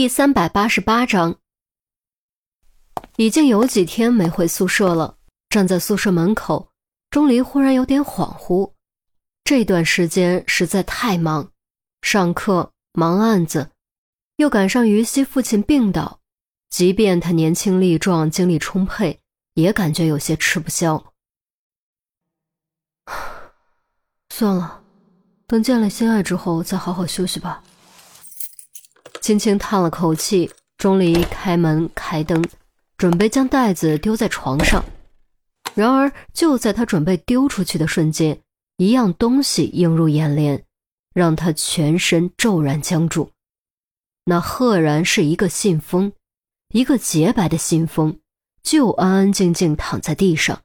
第三百八十八章，已经有几天没回宿舍了。站在宿舍门口，钟离忽然有点恍惚。这段时间实在太忙，上课忙案子，又赶上于西父亲病倒，即便他年轻力壮、精力充沛，也感觉有些吃不消。算了，等见了心爱之后再好好休息吧。轻轻叹了口气，钟离开门开灯，准备将袋子丢在床上。然而，就在他准备丢出去的瞬间，一样东西映入眼帘，让他全身骤然僵住。那赫然是一个信封，一个洁白的信封，就安安静静躺在地上。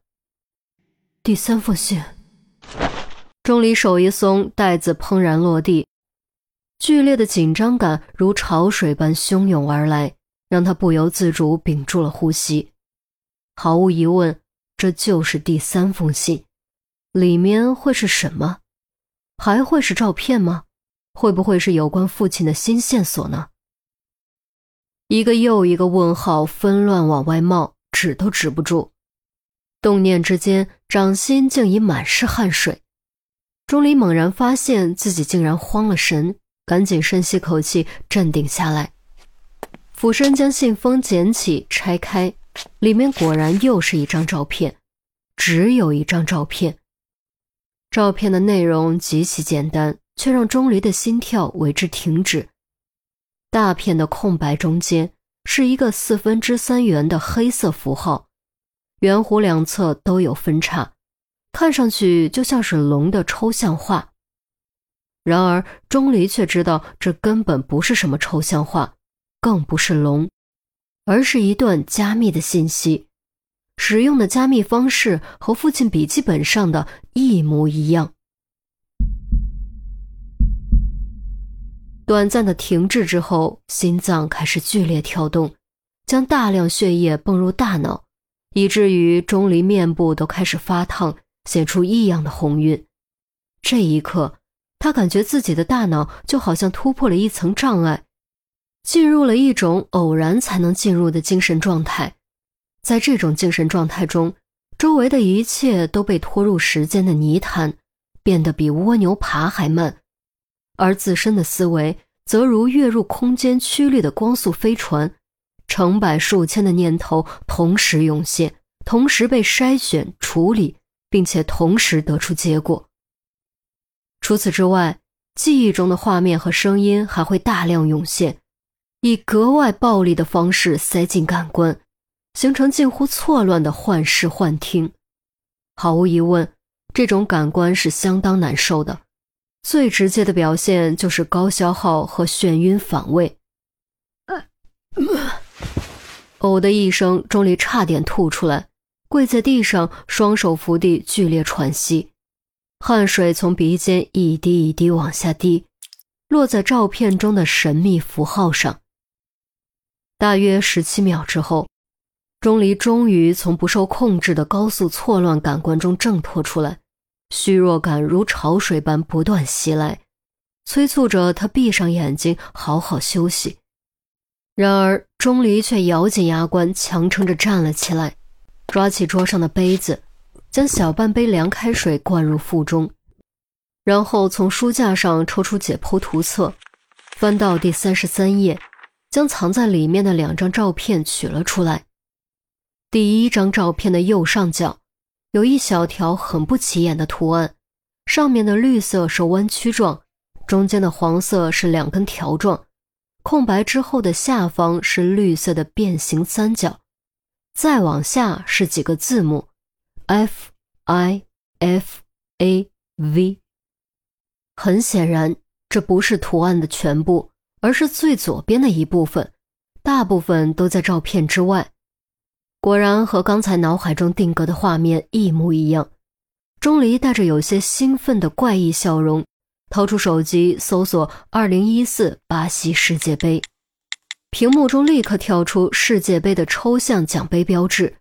第三封信。钟离手一松，袋子砰然落地。剧烈的紧张感如潮水般汹涌而来，让他不由自主屏住了呼吸。毫无疑问，这就是第三封信，里面会是什么？还会是照片吗？会不会是有关父亲的新线索呢？一个又一个问号纷乱往外冒，止都止不住。动念之间，掌心竟已满是汗水。钟离猛然发现自己竟然慌了神。赶紧深吸口气，镇定下来，俯身将信封捡起，拆开，里面果然又是一张照片，只有一张照片。照片的内容极其简单，却让钟离的心跳为之停止。大片的空白中间是一个四分之三圆的黑色符号，圆弧两侧都有分叉，看上去就像是龙的抽象画。然而，钟离却知道这根本不是什么抽象画，更不是龙，而是一段加密的信息。使用的加密方式和父亲笔记本上的一模一样。短暂的停滞之后，心脏开始剧烈跳动，将大量血液泵入大脑，以至于钟离面部都开始发烫，显出异样的红晕。这一刻。他感觉自己的大脑就好像突破了一层障碍，进入了一种偶然才能进入的精神状态。在这种精神状态中，周围的一切都被拖入时间的泥潭，变得比蜗牛爬还慢，而自身的思维则如跃入空间曲率的光速飞船，成百数千的念头同时涌现，同时被筛选、处理，并且同时得出结果。除此之外，记忆中的画面和声音还会大量涌现，以格外暴力的方式塞进感官，形成近乎错乱的幻视幻听。毫无疑问，这种感官是相当难受的。最直接的表现就是高消耗和眩晕反胃。呕的一声，钟离差点吐出来，跪在地上，双手扶地，剧烈喘息。汗水从鼻尖一滴一滴往下滴，落在照片中的神秘符号上。大约十七秒之后，钟离终于从不受控制的高速错乱感官中挣脱出来，虚弱感如潮水般不断袭来，催促着他闭上眼睛好好休息。然而，钟离却咬紧牙关，强撑着站了起来，抓起桌上的杯子。将小半杯凉开水灌入腹中，然后从书架上抽出解剖图册，翻到第三十三页，将藏在里面的两张照片取了出来。第一张照片的右上角有一小条很不起眼的图案，上面的绿色是弯曲状，中间的黄色是两根条状，空白之后的下方是绿色的变形三角，再往下是几个字母。F I F A V，很显然，这不是图案的全部，而是最左边的一部分，大部分都在照片之外。果然和刚才脑海中定格的画面一模一样。钟离带着有些兴奋的怪异笑容，掏出手机搜索“二零一四巴西世界杯”，屏幕中立刻跳出世界杯的抽象奖杯标志。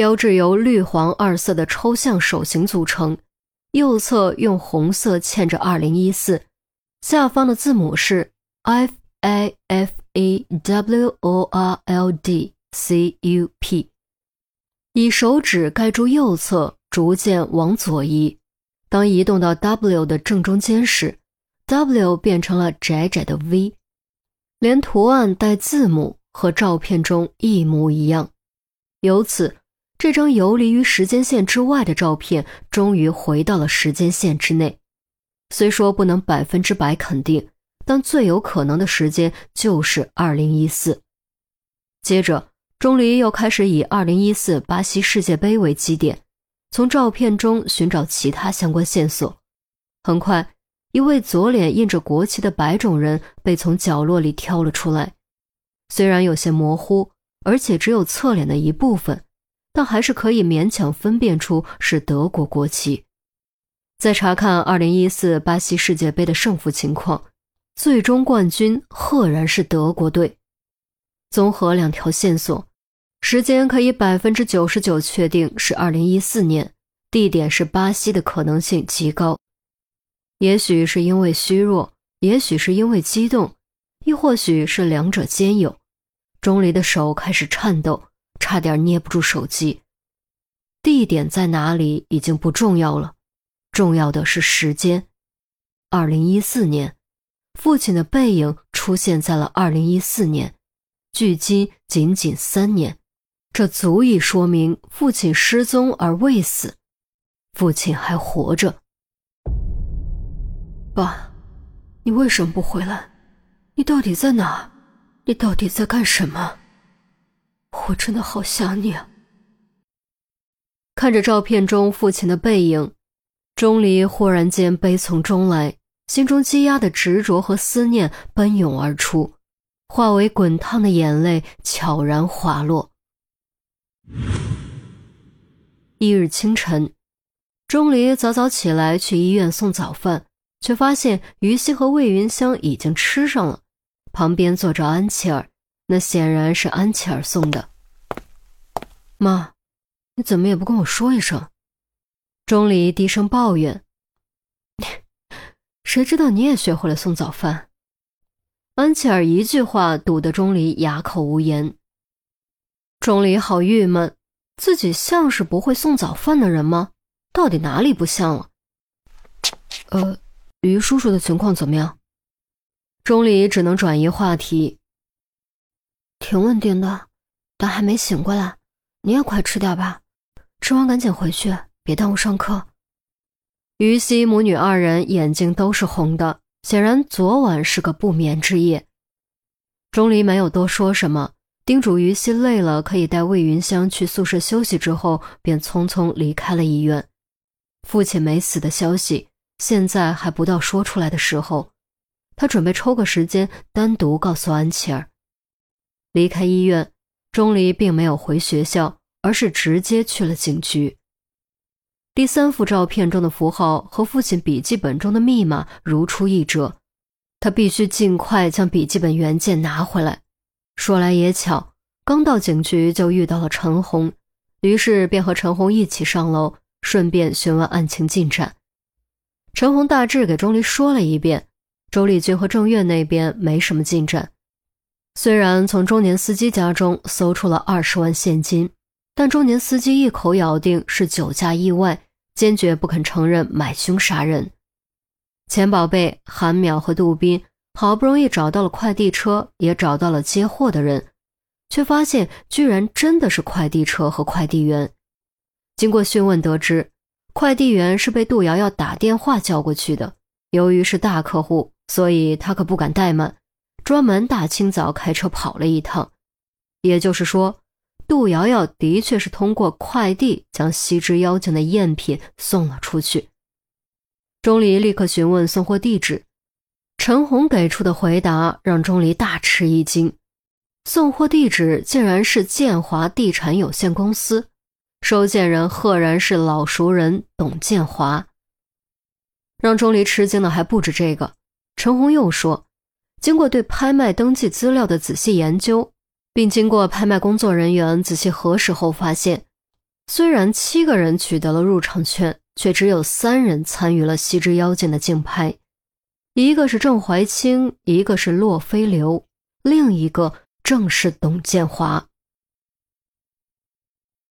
标志由绿黄二色的抽象手型组成，右侧用红色嵌着“二零一四”，下方的字母是 F A F A W O R L D C U P，以手指盖住右侧，逐渐往左移。当移动到 W 的正中间时，W 变成了窄窄的 V，连图案带字母和照片中一模一样。由此，这张游离于时间线之外的照片终于回到了时间线之内。虽说不能百分之百肯定。但最有可能的时间就是二零一四。接着，钟离又开始以二零一四巴西世界杯为基点，从照片中寻找其他相关线索。很快，一位左脸印着国旗的白种人被从角落里挑了出来，虽然有些模糊，而且只有侧脸的一部分，但还是可以勉强分辨出是德国国旗。再查看二零一四巴西世界杯的胜负情况。最终冠军赫然是德国队。综合两条线索，时间可以百分之九十九确定是二零一四年，地点是巴西的可能性极高。也许是因为虚弱，也许是因为激动，亦或许是两者兼有。钟离的手开始颤抖，差点捏不住手机。地点在哪里已经不重要了，重要的是时间，二零一四年。父亲的背影出现在了二零一四年，距今仅仅三年，这足以说明父亲失踪而未死，父亲还活着。爸，你为什么不回来？你到底在哪？你到底在干什么？我真的好想你啊！看着照片中父亲的背影，钟离忽然间悲从中来。心中积压的执着和思念奔涌而出，化为滚烫的眼泪，悄然滑落。一日清晨，钟离早早起来去医院送早饭，却发现于西和魏云香已经吃上了，旁边坐着安琪儿，那显然是安琪儿送的。妈，你怎么也不跟我说一声？钟离低声抱怨。谁知道你也学会了送早饭？安琪儿一句话堵得钟离哑口无言。钟离好郁闷，自己像是不会送早饭的人吗？到底哪里不像了？呃，于叔叔的情况怎么样？钟离只能转移话题。挺稳定的，但还没醒过来。你也快吃点吧，吃完赶紧回去，别耽误上课。于西母女二人眼睛都是红的，显然昨晚是个不眠之夜。钟离没有多说什么，叮嘱于西累了可以带魏云香去宿舍休息，之后便匆匆离开了医院。父亲没死的消息现在还不到说出来的时候，他准备抽个时间单独告诉安琪儿。离开医院，钟离并没有回学校，而是直接去了警局。第三幅照片中的符号和父亲笔记本中的密码如出一辙，他必须尽快将笔记本原件拿回来。说来也巧，刚到警局就遇到了陈红，于是便和陈红一起上楼，顺便询问案情进展。陈红大致给钟离说了一遍，周丽君和郑月那边没什么进展。虽然从中年司机家中搜出了二十万现金。但中年司机一口咬定是酒驾意外，坚决不肯承认买凶杀人。钱宝贝、韩淼和杜斌好不容易找到了快递车，也找到了接货的人，却发现居然真的是快递车和快递员。经过讯问得知，快递员是被杜瑶瑶打电话叫过去的。由于是大客户，所以他可不敢怠慢，专门大清早开车跑了一趟。也就是说。杜瑶瑶的确是通过快递将西之妖精的赝品送了出去。钟离立刻询问送货地址，陈红给出的回答让钟离大吃一惊，送货地址竟然是建华地产有限公司，收件人赫然是老熟人董建华。让钟离吃惊的还不止这个，陈红又说，经过对拍卖登记资料的仔细研究。并经过拍卖工作人员仔细核实后发现，虽然七个人取得了入场券，却只有三人参与了《西之妖精》的竞拍，一个是郑怀清，一个是洛飞流，另一个正是董建华。